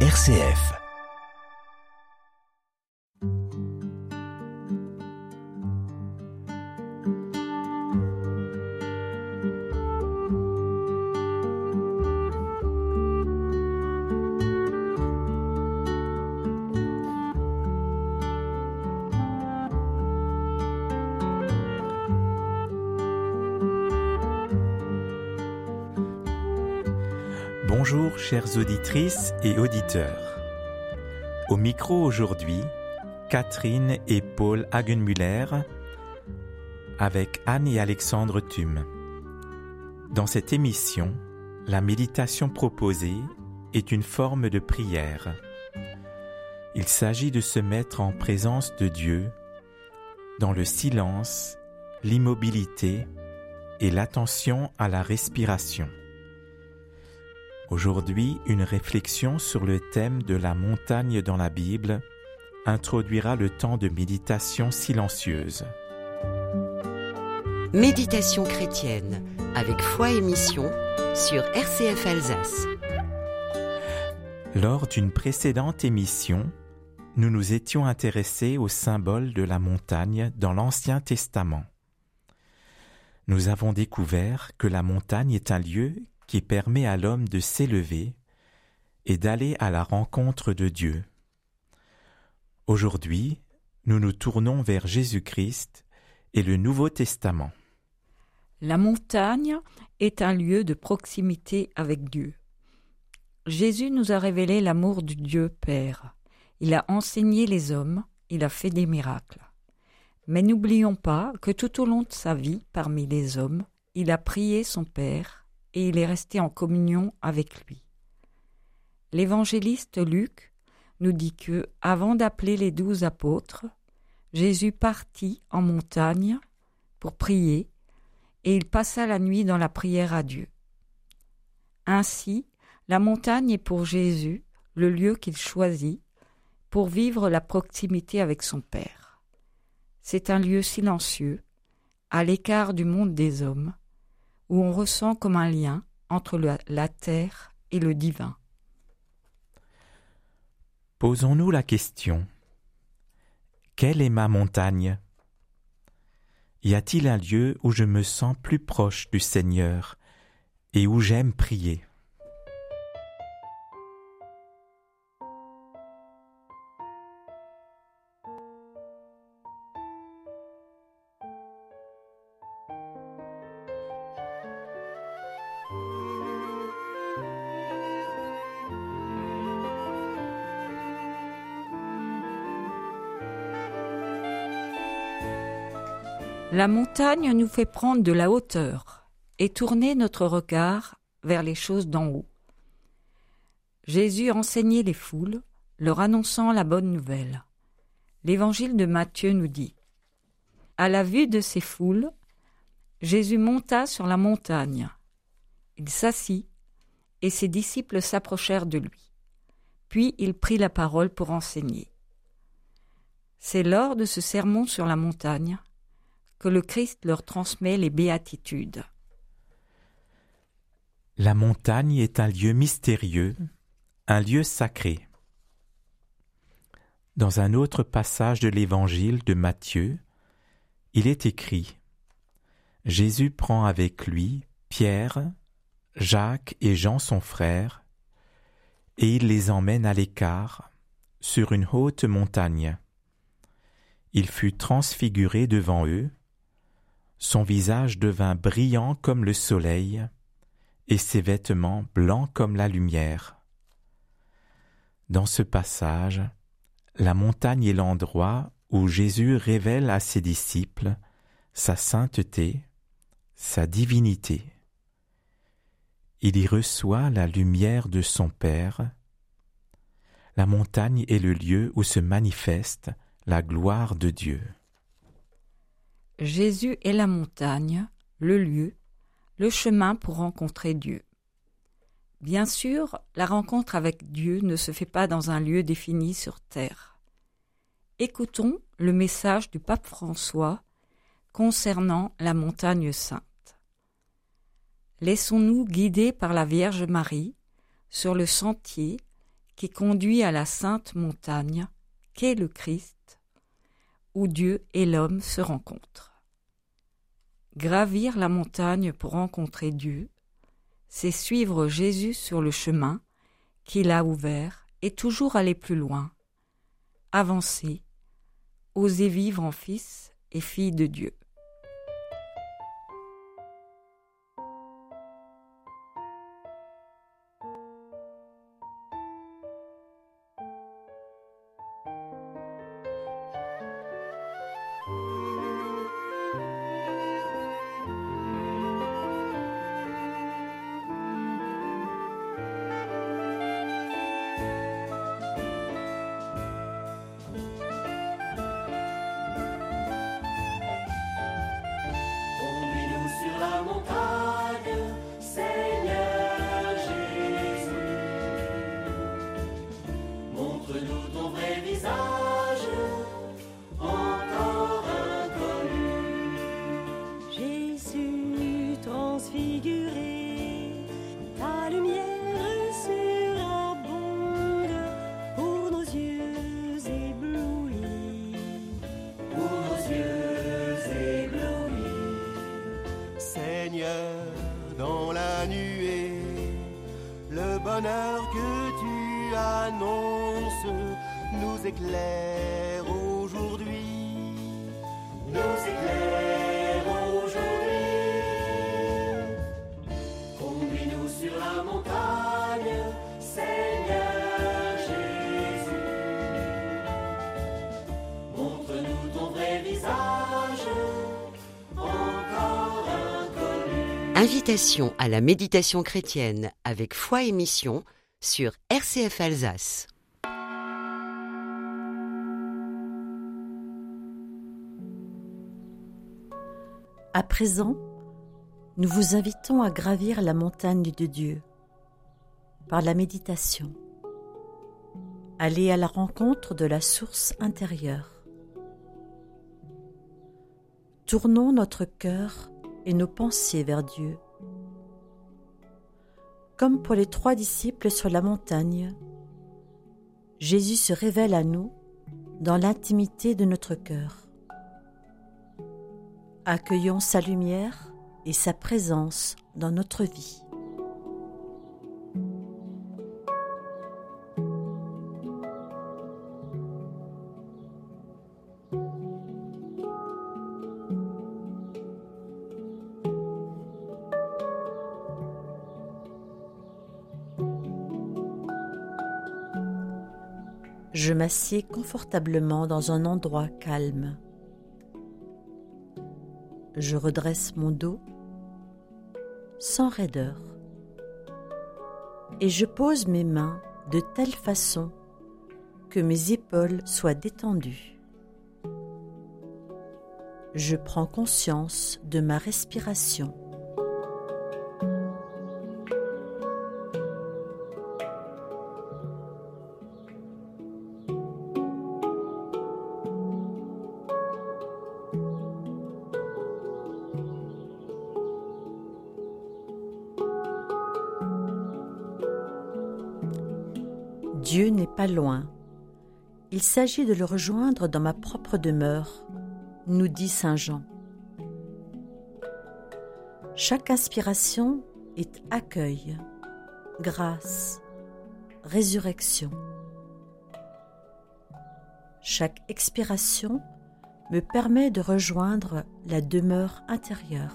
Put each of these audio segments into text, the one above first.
RCF. Bonjour chères auditrices et auditeurs. Au micro aujourd'hui, Catherine et Paul Hagenmüller avec Anne et Alexandre Thum. Dans cette émission, la méditation proposée est une forme de prière. Il s'agit de se mettre en présence de Dieu dans le silence, l'immobilité et l'attention à la respiration. Aujourd'hui, une réflexion sur le thème de la montagne dans la Bible introduira le temps de méditation silencieuse. Méditation chrétienne avec foi et mission sur RCF Alsace. Lors d'une précédente émission, nous nous étions intéressés au symbole de la montagne dans l'Ancien Testament. Nous avons découvert que la montagne est un lieu qui permet à l'homme de s'élever et d'aller à la rencontre de Dieu. Aujourd'hui, nous nous tournons vers Jésus-Christ et le Nouveau Testament. La montagne est un lieu de proximité avec Dieu. Jésus nous a révélé l'amour du Dieu Père. Il a enseigné les hommes, il a fait des miracles. Mais n'oublions pas que tout au long de sa vie parmi les hommes, il a prié son Père et il est resté en communion avec lui. L'évangéliste Luc nous dit que, avant d'appeler les douze apôtres, Jésus partit en montagne pour prier et il passa la nuit dans la prière à Dieu. Ainsi, la montagne est pour Jésus le lieu qu'il choisit pour vivre la proximité avec son Père. C'est un lieu silencieux, à l'écart du monde des hommes, où on ressent comme un lien entre la terre et le divin. Posons-nous la question. Quelle est ma montagne? Y a-t-il un lieu où je me sens plus proche du Seigneur et où j'aime prier? La montagne nous fait prendre de la hauteur et tourner notre regard vers les choses d'en haut. Jésus enseignait les foules, leur annonçant la bonne nouvelle. L'évangile de Matthieu nous dit À la vue de ces foules, Jésus monta sur la montagne. Il s'assit, et ses disciples s'approchèrent de lui. Puis il prit la parole pour enseigner. C'est lors de ce sermon sur la montagne que le Christ leur transmet les béatitudes. La montagne est un lieu mystérieux, un lieu sacré. Dans un autre passage de l'évangile de Matthieu, il est écrit Jésus prend avec lui Pierre, Jacques et Jean son frère, et il les emmène à l'écart, sur une haute montagne. Il fut transfiguré devant eux, son visage devint brillant comme le soleil, et ses vêtements blancs comme la lumière. Dans ce passage, la montagne est l'endroit où Jésus révèle à ses disciples sa sainteté, sa divinité. Il y reçoit la lumière de son Père. La montagne est le lieu où se manifeste la gloire de Dieu. Jésus est la montagne, le lieu, le chemin pour rencontrer Dieu. Bien sûr, la rencontre avec Dieu ne se fait pas dans un lieu défini sur terre. Écoutons le message du pape François concernant la montagne sainte. Laissons-nous guider par la Vierge Marie sur le sentier qui conduit à la sainte montagne qu'est le Christ, Dieu et l'homme se rencontrent. Gravir la montagne pour rencontrer Dieu, c'est suivre Jésus sur le chemin qu'il a ouvert et toujours aller plus loin, avancer, oser vivre en fils et fille de Dieu. Éclaire aujourd'hui. Nous éclaire aujourd'hui. Conduis-nous sur la montagne, Seigneur Jésus. Montre-nous ton vrai visage. Encore inconnu. Invitation à la méditation chrétienne avec foi et mission sur RCF Alsace. À présent, nous vous invitons à gravir la montagne de Dieu par la méditation. Allez à la rencontre de la source intérieure. Tournons notre cœur et nos pensées vers Dieu. Comme pour les trois disciples sur la montagne, Jésus se révèle à nous dans l'intimité de notre cœur. Accueillons sa lumière et sa présence dans notre vie. Je m'assieds confortablement dans un endroit calme je redresse mon dos sans raideur et je pose mes mains de telle façon que mes épaules soient détendues. Je prends conscience de ma respiration. Loin. Il s'agit de le rejoindre dans ma propre demeure, nous dit Saint Jean. Chaque inspiration est accueil, grâce, résurrection. Chaque expiration me permet de rejoindre la demeure intérieure.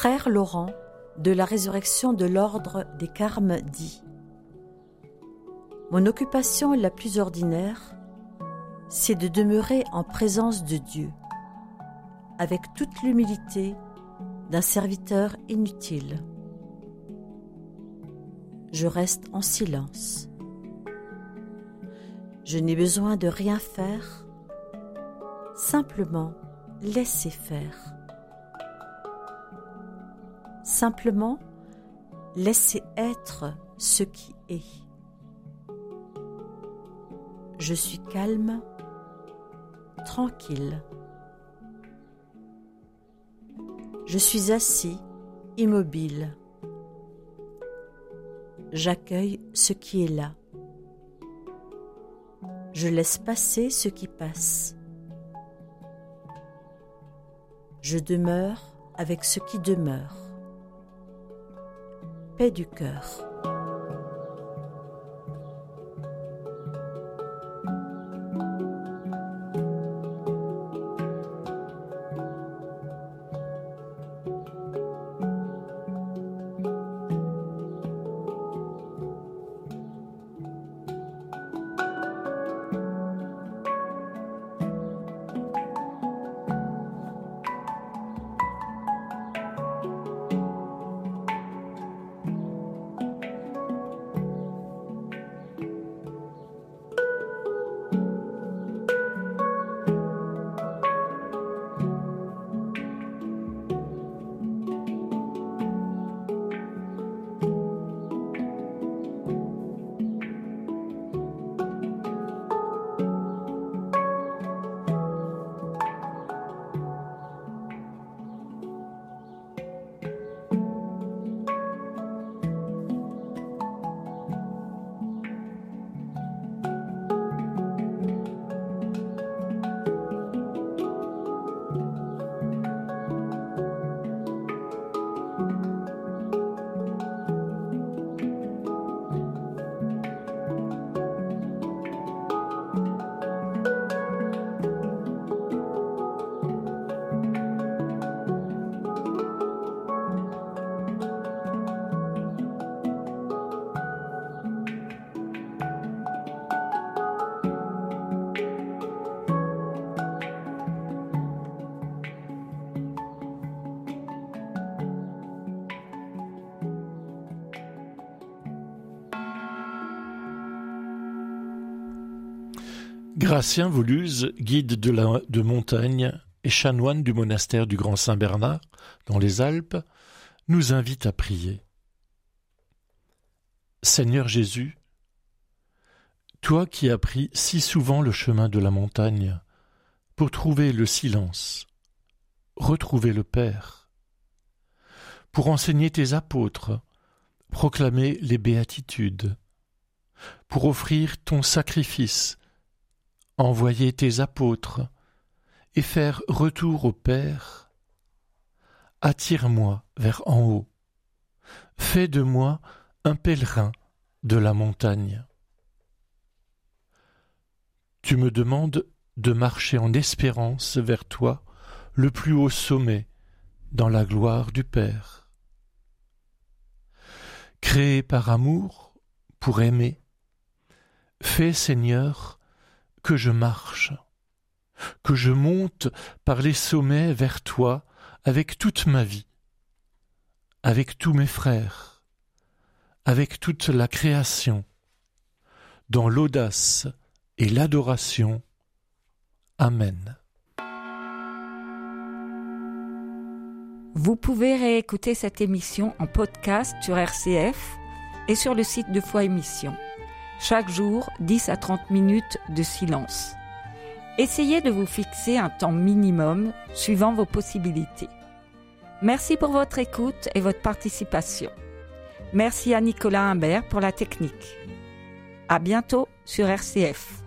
Frère Laurent de la résurrection de l'ordre des Carmes dit Mon occupation la plus ordinaire, c'est de demeurer en présence de Dieu, avec toute l'humilité d'un serviteur inutile. Je reste en silence. Je n'ai besoin de rien faire, simplement laisser faire. Simplement laisser être ce qui est. Je suis calme, tranquille. Je suis assis, immobile. J'accueille ce qui est là. Je laisse passer ce qui passe. Je demeure avec ce qui demeure. Paix du cœur. Gratien Vouluse, guide de, de montagne et chanoine du monastère du Grand Saint-Bernard, dans les Alpes, nous invite à prier. Seigneur Jésus, toi qui as pris si souvent le chemin de la montagne pour trouver le silence, retrouver le Père, pour enseigner tes apôtres, proclamer les béatitudes, pour offrir ton sacrifice envoyer tes apôtres et faire retour au Père, attire-moi vers en haut, fais de moi un pèlerin de la montagne. Tu me demandes de marcher en espérance vers toi, le plus haut sommet, dans la gloire du Père. Créé par amour, pour aimer, fais, Seigneur, que je marche, que je monte par les sommets vers toi avec toute ma vie, avec tous mes frères, avec toute la création, dans l'audace et l'adoration. Amen. Vous pouvez réécouter cette émission en podcast sur RCF et sur le site de Foi Émission. Chaque jour, 10 à 30 minutes de silence. Essayez de vous fixer un temps minimum suivant vos possibilités. Merci pour votre écoute et votre participation. Merci à Nicolas Humbert pour la technique. À bientôt sur RCF.